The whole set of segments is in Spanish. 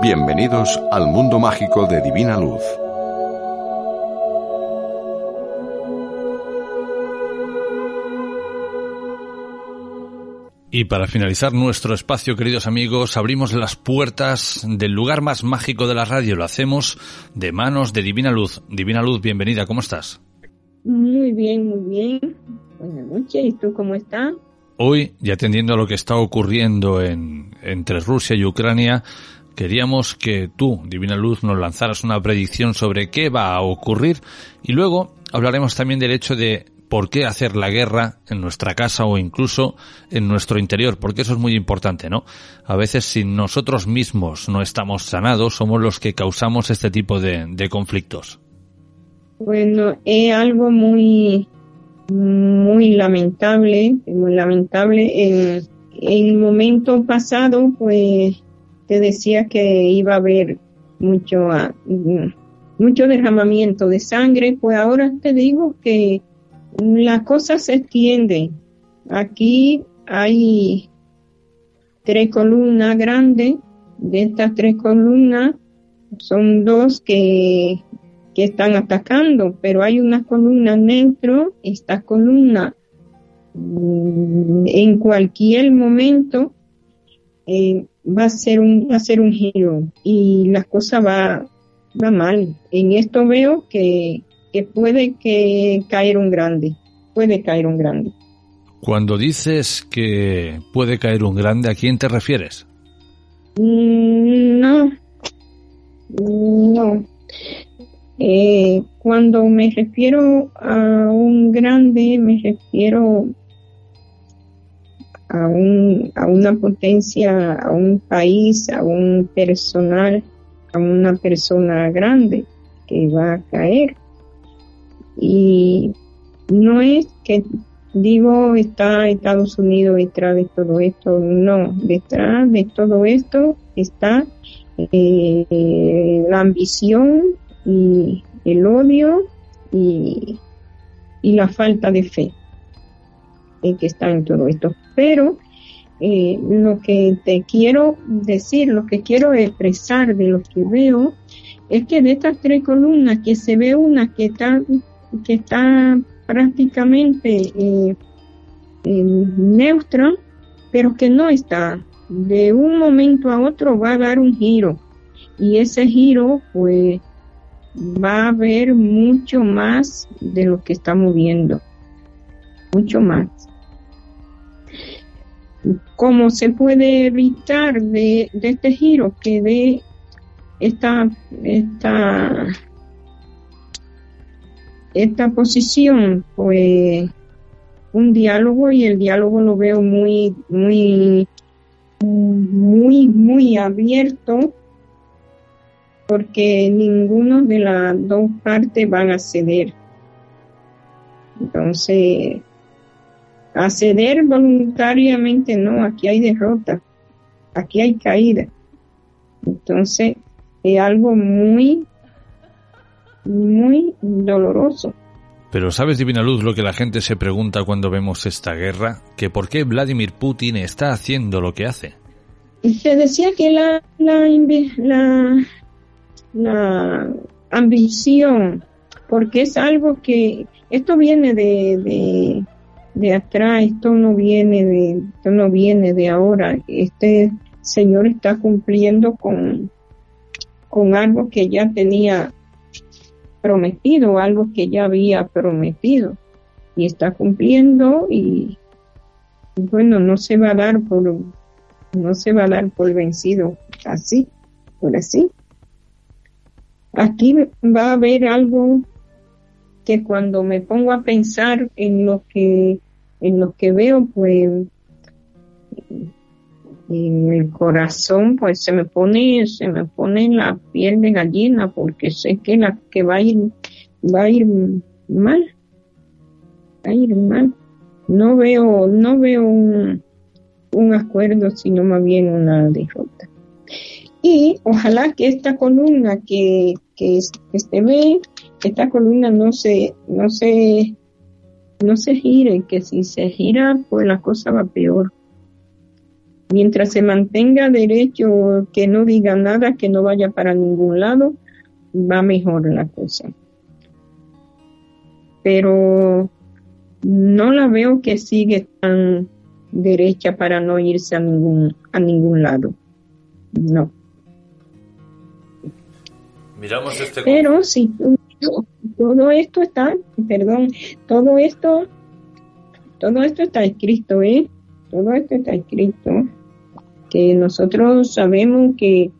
Bienvenidos al mundo mágico de Divina Luz. Y para finalizar nuestro espacio, queridos amigos, abrimos las puertas del lugar más mágico de la radio. Lo hacemos de manos de Divina Luz. Divina Luz, bienvenida, ¿cómo estás? Muy bien, muy bien. Buenas noches, ¿y tú cómo estás? Hoy, y atendiendo a lo que está ocurriendo en, entre Rusia y Ucrania, queríamos que tú, Divina Luz, nos lanzaras una predicción sobre qué va a ocurrir y luego hablaremos también del hecho de por qué hacer la guerra en nuestra casa o incluso en nuestro interior, porque eso es muy importante, ¿no? A veces si nosotros mismos no estamos sanados, somos los que causamos este tipo de, conflictos. Bueno, es algo muy, muy lamentable, muy lamentable. En, en el momento pasado, pues, te decía que iba a haber mucho, ah, mucho derramamiento de sangre, pues ahora te digo que las cosas se extienden. Aquí hay tres columnas grandes. De estas tres columnas son dos que, que están atacando, pero hay una columna neutro. Esta columna mm, en cualquier momento eh, va a ser un va a ser un giro y la cosa va va mal. En esto veo que que puede que caer un grande, puede caer un grande. Cuando dices que puede caer un grande, ¿a quién te refieres? Mm, no, no. Eh, cuando me refiero a un grande, me refiero a, un, a una potencia, a un país, a un personal, a una persona grande que va a caer. Y no es que digo está Estados Unidos detrás de todo esto, no, detrás de todo esto está eh, la ambición y el odio y, y, la falta de fe en que está en todo esto. Pero eh, lo que te quiero decir, lo que quiero expresar de lo que veo, es que de estas tres columnas que se ve una que está que está prácticamente eh, neutra, pero que no está. De un momento a otro va a dar un giro y ese giro pues va a haber mucho más de lo que estamos viendo, mucho más. ¿Cómo se puede evitar de, este giro que de esta, esta esta posición, pues un diálogo y el diálogo lo veo muy, muy, muy, muy abierto porque ninguno de las dos partes van a ceder. Entonces, a ceder voluntariamente no, aquí hay derrota, aquí hay caída. Entonces, es algo muy muy doloroso. Pero ¿sabes, Divina Luz, lo que la gente se pregunta cuando vemos esta guerra? Que por qué Vladimir Putin está haciendo lo que hace. Se decía que la, la, la, ambición, porque es algo que, esto viene de, de, de atrás, esto no viene de, esto no viene de ahora. Este señor está cumpliendo con, con algo que ya tenía prometido, algo que ya había prometido y está cumpliendo y bueno, no se va a dar por no se va a dar por vencido así, por así. Aquí va a haber algo que cuando me pongo a pensar en lo que en lo que veo, pues en el corazón pues se me pone se me pone la piel de gallina porque sé que la que va a ir va a ir mal va a ir mal. No veo no veo un, acuerdo sino más bien una derrota. Y ojalá que esta columna que que, este ve esta columna no se no se no se gire que si se gira pues la cosa va peor Mientras se mantenga derecho, que no diga nada, que no vaya para ningún lado, va mejor la cosa. Pero no la veo que sigue tan derecha para no irse a ningún, a ningún lado. No. Miramos este. Pero sí, todo esto está, perdón, todo esto, todo esto está escrito, ¿eh? Todo esto está escrito que nosotros sabemos que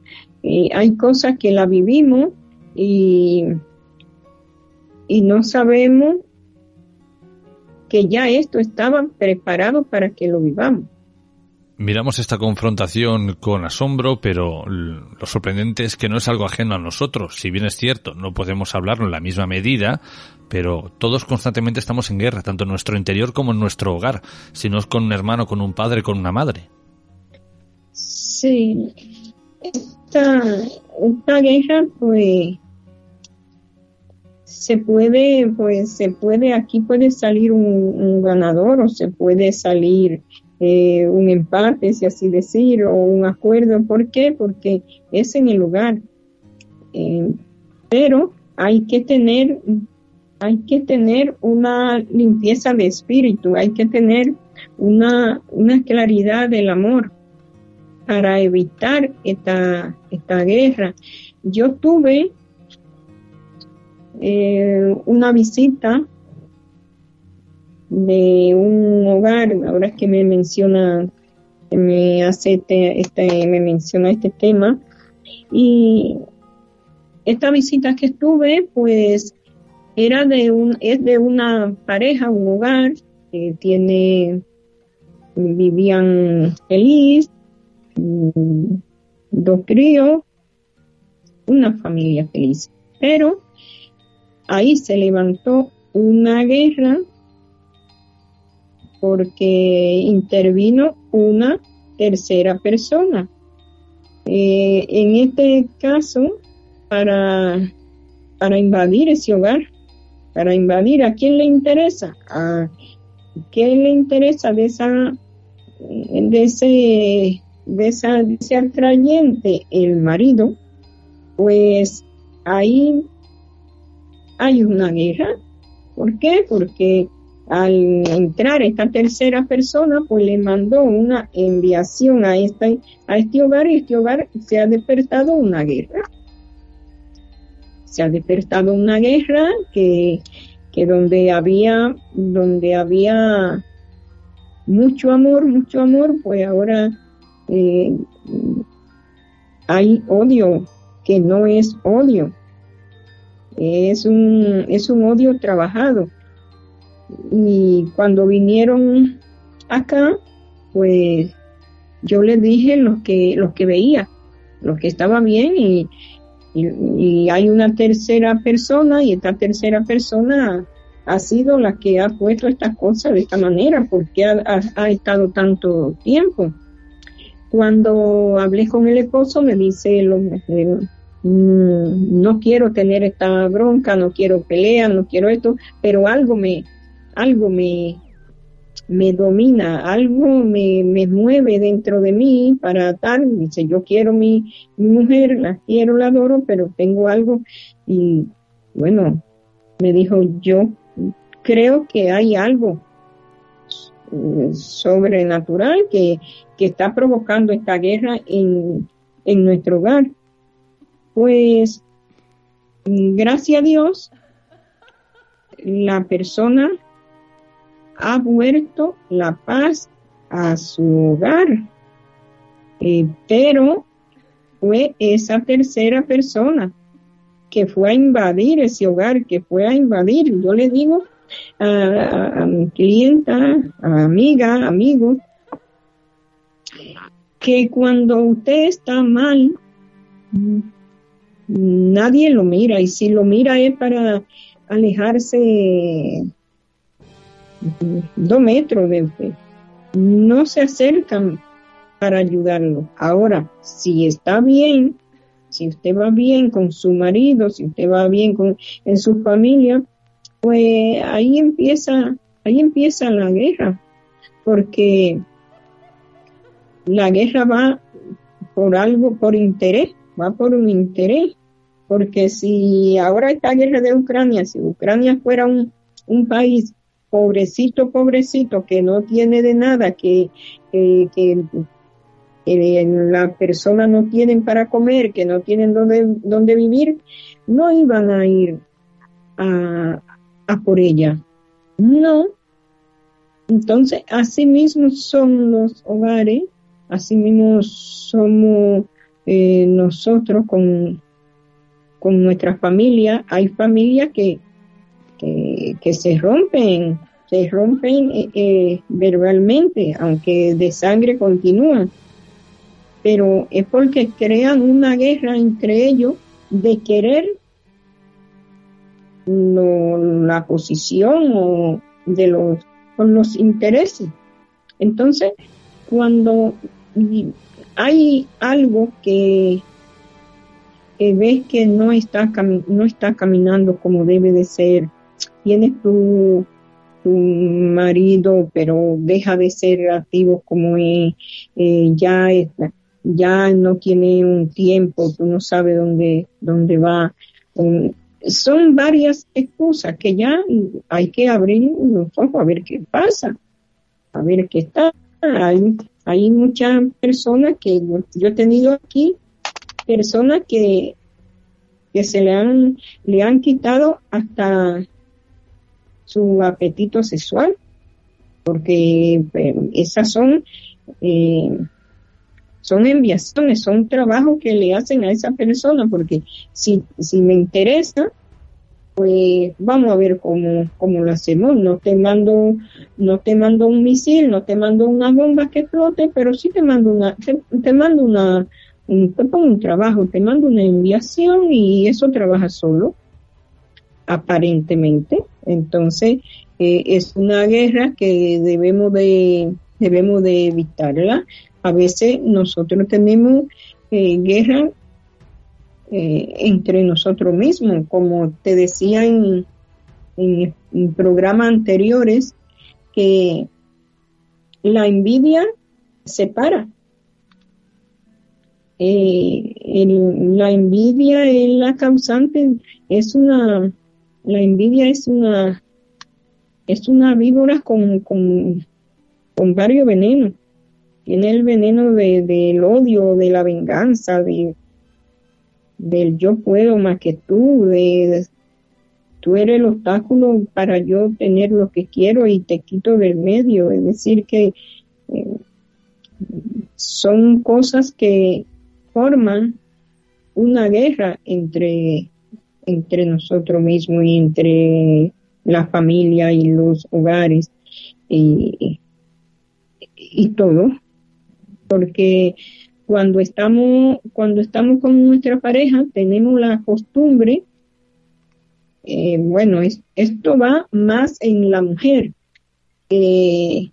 eh, hay cosas que la vivimos y, y no sabemos que ya esto estaba preparado para que lo vivamos. Miramos esta confrontación con asombro, pero lo sorprendente es que no es algo ajeno a nosotros. Si bien es cierto, no podemos hablarlo en la misma medida, pero todos constantemente estamos en guerra, tanto en nuestro interior como en nuestro hogar, si no es con un hermano, con un padre, con una madre. Sí, esta, esta guerra pues se puede, pues se puede, aquí puede salir un, ganador o se puede salir eh, un empate, si así decir, o un acuerdo. ¿Por qué? Porque es en el lugar. Eh, pero hay que tener, hay que tener una limpieza de espíritu, hay que tener una, una claridad del amor para evitar esta, esta guerra. Yo tuve eh, una visita de un hogar, ahora que me menciona, me hace este, este, me menciona este tema, y esta visita que estuve, pues era de un, es de una pareja, un hogar, que tiene, vivían feliz, Mm, dos críos, una familia feliz. Pero ahí se levantó una guerra porque intervino una tercera persona. Eh, en este caso, para, para invadir ese hogar, para invadir a quién le interesa, a quién le interesa de esa de ese de, esa, ese atrayente el marido, pues ahí hay una guerra. ¿Por qué? Porque al entrar esta tercera persona, pues le mandó una enviación a, este a este hogar y este hogar se ha despertado una guerra. Se ha despertado una guerra que, que donde había, donde había mucho amor, mucho amor, pues ahora eh, hay odio que no es odio, es un, es un odio trabajado. Y cuando vinieron acá, pues yo les dije lo que, que veía, lo que estaba bien y, y, hay una tercera persona y esta tercera persona ha sido la que ha puesto estas cosas de esta manera porque ha estado tanto tiempo. Cuando hablé con el esposo me dice, lo, eh, mm, no quiero tener esta bronca, no quiero pelea, no quiero esto, pero algo me, algo me, me domina, algo me, me mueve dentro de mí para tal, dice, yo quiero mi, mi mujer, la quiero, la adoro, pero tengo algo y bueno, me dijo, yo creo que hay algo eh, sobrenatural que, que está provocando esta guerra en, en nuestro hogar. Pues, gracias a Dios, la persona ha vuelto la paz a su hogar, eh, pero fue esa tercera persona que fue a invadir ese hogar, que fue a invadir, yo le digo a, mi clienta, a amiga, amigo, que cuando usted está mal, nadie lo mira. Y si lo mira es para alejarse dos metros de usted. No se acercan para ayudarlo. Ahora, si está bien, si usted va bien con su marido, si usted va bien con en su familia, pues ahí empieza, ahí empieza la guerra, porque la guerra va por algo, por interés, va por un interés, porque si ahora esta guerra de Ucrania, si Ucrania fuera un, un país pobrecito, pobrecito, que no tiene de nada, que, que, que, la persona no tienen para comer, que no tienen donde, donde vivir, no iban a ir a, a por ella. No. Entonces, así mismo son los hogares, así mismo somos eh, nosotros con, con nuestra familia. Hay familias que, que, se rompen, se rompen eh, eh, verbalmente, aunque de sangre continúan. Pero es porque crean una guerra entre ellos de querer la posición o de los, con los intereses. Entonces, cuando hay algo que, que ves que no está, no está caminando como debe de ser, tienes tu, tu marido, pero deja de ser activo como es, eh, ya, ya no tiene un tiempo, tú no sabes dónde, dónde va, son varias excusas que ya hay que abrir los ojos a ver qué pasa, a ver qué está. Hay, hay muchas personas que yo, he tenido aquí, personas que, que se le han, le han quitado hasta su apetito sexual, porque eh, esas son eh, son enviaciones, son trabajos que le hacen a esa persona, porque si, si me interesa, pues vamos a ver cómo, cómo lo hacemos. No te mando, no te mando un misil, no te mando una bomba que flote, pero sí te mando una, te, mando una, un, un trabajo, te mando una enviación y eso trabaja solo, aparentemente. Entonces, eh, es una guerra que debemos de, debemos de evitarla a veces nosotros tenemos eh, guerra eh, entre nosotros mismos, como te decía en, en, programas anteriores, que la envidia separa. Eh, la envidia es la causante, es una, la envidia es una, es una víbora con, con, con varios venenos tiene el veneno de, del odio, de la venganza, de, del yo puedo más que tú, de, tú eres el obstáculo para yo tener lo que quiero y te quito del medio. Es decir, que eh, son cosas que forman una guerra entre, entre nosotros mismos y entre la familia y los hogares y, y todo porque cuando estamos, cuando estamos con nuestra pareja tenemos la costumbre, eh, bueno, esto va más en la mujer. Eh,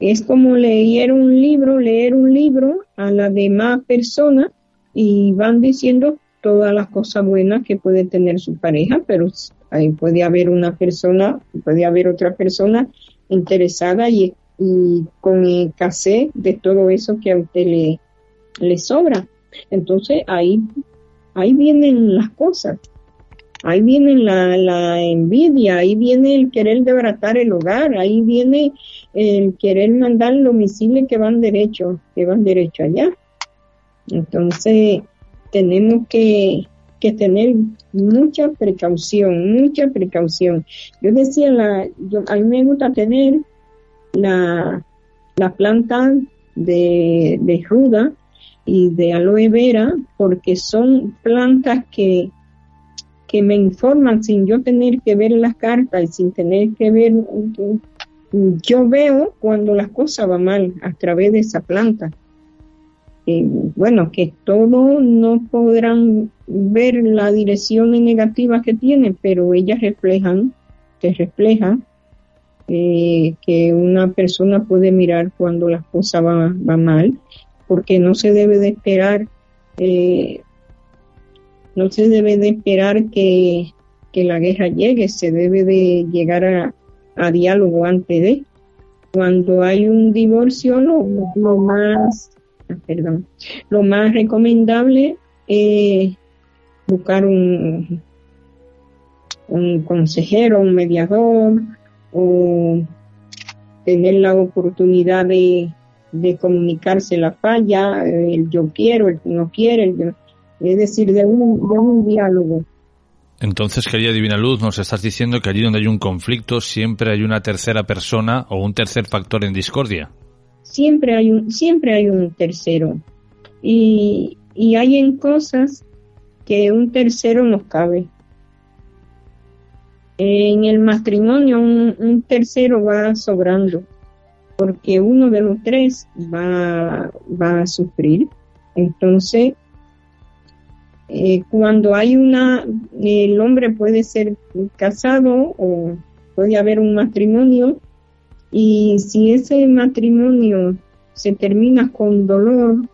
es como leer un libro, leer un libro a la demás persona y van diciendo todas las cosas buenas que puede tener su pareja, pero ahí puede haber una persona, puede haber otra persona interesada y y con escasez de todo eso que a usted le, sobra. Entonces ahí, ahí vienen las cosas, ahí viene la, envidia, ahí viene el querer debratar el hogar, ahí viene el querer mandar los misiles que van derecho, que van derecho allá. Entonces tenemos que, que tener mucha precaución, mucha precaución. Yo decía, la, yo, a mí me gusta tener la, la planta de, de ruda y de aloe vera porque son plantas que, que me informan sin yo tener que ver las cartas y sin tener que ver yo veo cuando las cosas van mal a través de esa planta. Bueno, que todos no podrán ver la dirección negativa que tiene, pero ellas reflejan, te reflejan eh, que una persona puede mirar cuando las cosas van, mal, porque no se debe de esperar, eh, no se debe de esperar que, la guerra llegue, se debe de llegar a, diálogo antes de. Cuando hay un divorcio, lo, más, ah, lo más recomendable es buscar un, un consejero, un mediador, o tener la oportunidad de, de comunicarse la falla, el yo quiero, el no quiere, es decir, de un, de un diálogo. Entonces, querida Divina Luz, nos estás diciendo que allí donde hay un conflicto siempre hay una tercera persona o un tercer factor en discordia. Siempre hay un, siempre hay un tercero. Y, y hay en cosas que un tercero nos cabe. En el matrimonio un, tercero va sobrando, porque uno de los tres va, va a sufrir. Entonces, eh, cuando hay una, el hombre puede ser casado o puede haber un matrimonio y si ese matrimonio se termina con dolor,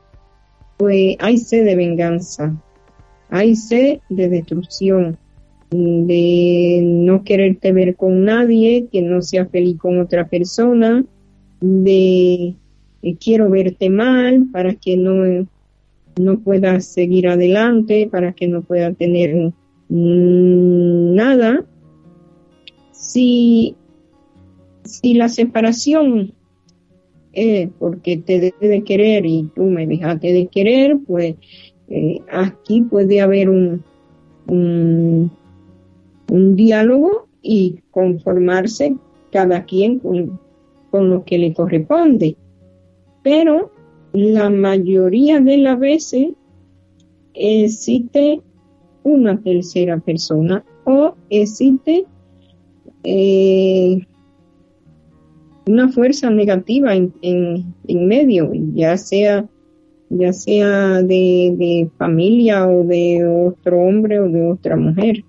pues hay sed de venganza, hay sed de destrucción, de no quererte ver con nadie, que no sea feliz con otra persona, de eh, quiero verte mal para que no no pueda seguir adelante, para que no pueda tener nada. Si, si la separación es porque te debe de querer y tú me dejaste de querer, pues eh, aquí puede haber un, un, un, diálogo y conformarse cada quien con, con lo que le corresponde. Pero la mayoría de las veces existe una tercera persona o existe eh, una fuerza negativa en, en, medio, ya sea ya sea de, de, familia o de otro hombre o de otra mujer.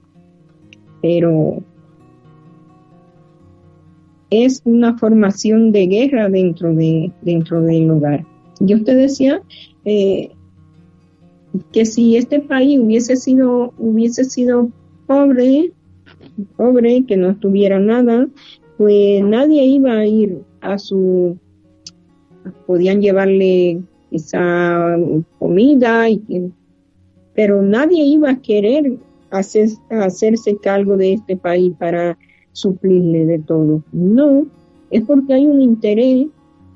Pero es una formación de guerra dentro de dentro del hogar. Yo te decía eh, que si este país hubiese sido, hubiese sido pobre, pobre, que no tuviera nada, pues nadie iba a ir a su, podían llevarle esa comida, pero nadie iba a querer hacer, hacerse cargo de este país para suplirle de todo. No, es porque hay un interés,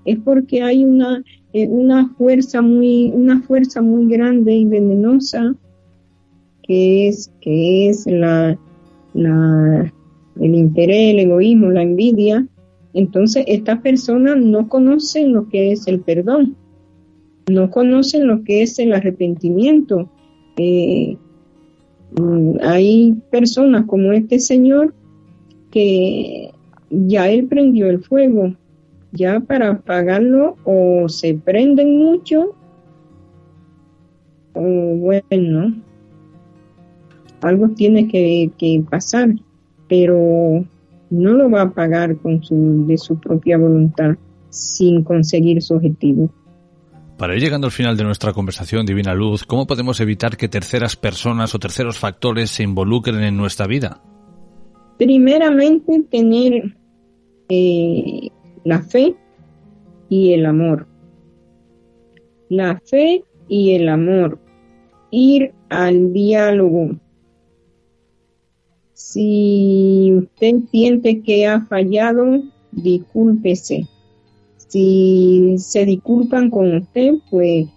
es porque hay una una fuerza muy, una fuerza muy grande y venenosa que es, que es la, la, el interés, el egoísmo, la envidia. Entonces, estas personas no conocen lo que es el perdón, no conocen lo que es el arrepentimiento. Eh, mm, hay personas como este señor que ya él prendió el fuego, ya para apagarlo o se prenden mucho o bueno, algo tiene que, pasar, pero no lo va a apagar con su, de su propia voluntad sin conseguir su objetivo. Para ir llegando al final de nuestra conversación, Divina Luz, ¿cómo podemos evitar que terceras personas o terceros factores se involucren en nuestra vida? Primeramente, tener eh, la fe y el amor. La fe y el amor. Ir al diálogo. Si usted siente que ha fallado, discúlpese. Si se disculpan con usted, pues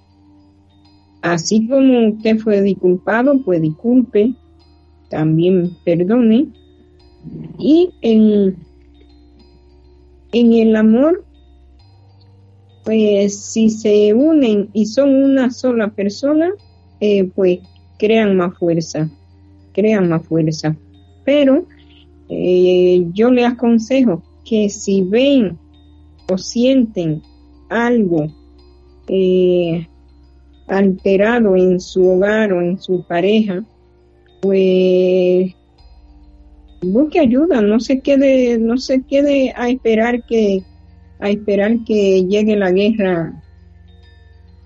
así como usted fue disculpado, pues disculpe, también perdone. Y en en el amor, pues si se unen y son una sola persona, eh, pues crean más fuerza, crean más fuerza. Pero eh, yo le aconsejo que si ven o sienten algo eh, alterado en su hogar o en su pareja, pues busque ayuda, no se quede, no se quede a esperar que a esperar que llegue la guerra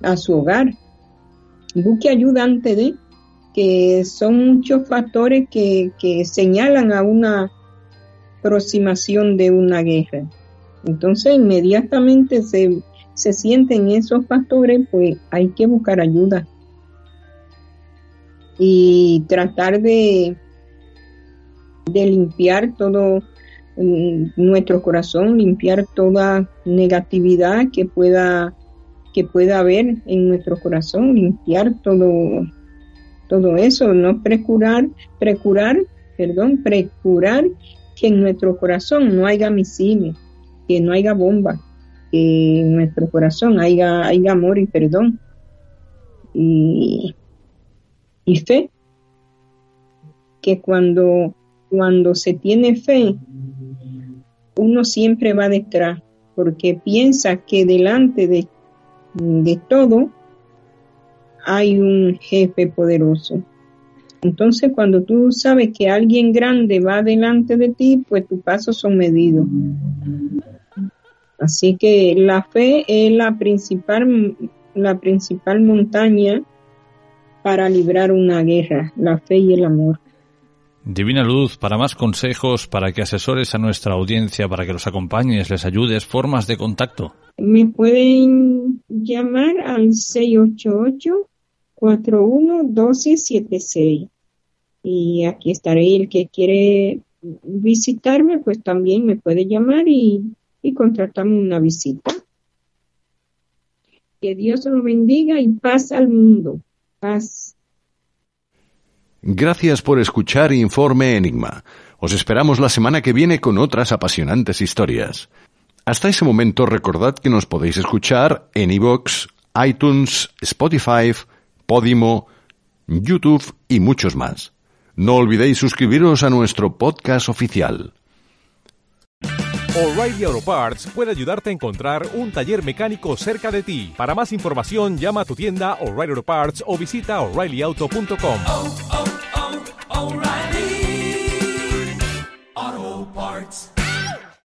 a su hogar. Busque ayuda antes de que son muchos factores que, que señalan a una aproximación de una guerra. Entonces inmediatamente se, se sienten esos factores, pues hay que buscar ayuda y tratar de, de limpiar todo mm, nuestro corazón, limpiar toda negatividad que pueda que pueda haber en nuestro corazón, limpiar todo todo eso, no precurar, precurar, perdón, precurar que en nuestro corazón no haya misiles, que no haya bomba, que en nuestro corazón haya, haya amor y perdón. Y, y fe, que cuando, cuando se tiene fe, uno siempre va detrás, porque piensa que delante de, de todo hay un jefe poderoso. Entonces, cuando tú sabes que alguien grande va delante de ti, pues tus pasos son medidos. Así que la fe es la principal, la principal montaña para librar una guerra, la fe y el amor. Divina Luz, para más consejos, para que asesores a nuestra audiencia, para que los acompañes, les ayudes, formas de contacto. Me pueden llamar al 688 411276 y aquí estaré. El que quiere visitarme, pues también me puede llamar y, y contratamos una visita. Que Dios lo bendiga y paz al mundo. Paz. Gracias por escuchar Informe Enigma. Os esperamos la semana que viene con otras apasionantes historias. Hasta ese momento recordad que nos podéis escuchar en iVoox, iTunes, Spotify, Podimo, YouTube y muchos más. No olvidéis suscribiros a nuestro podcast oficial. O'Reilly Auto Parts puede ayudarte a encontrar un taller mecánico cerca de ti. Para más información, llama a tu tienda O'Reilly Auto Parts o visita oreillyauto.com.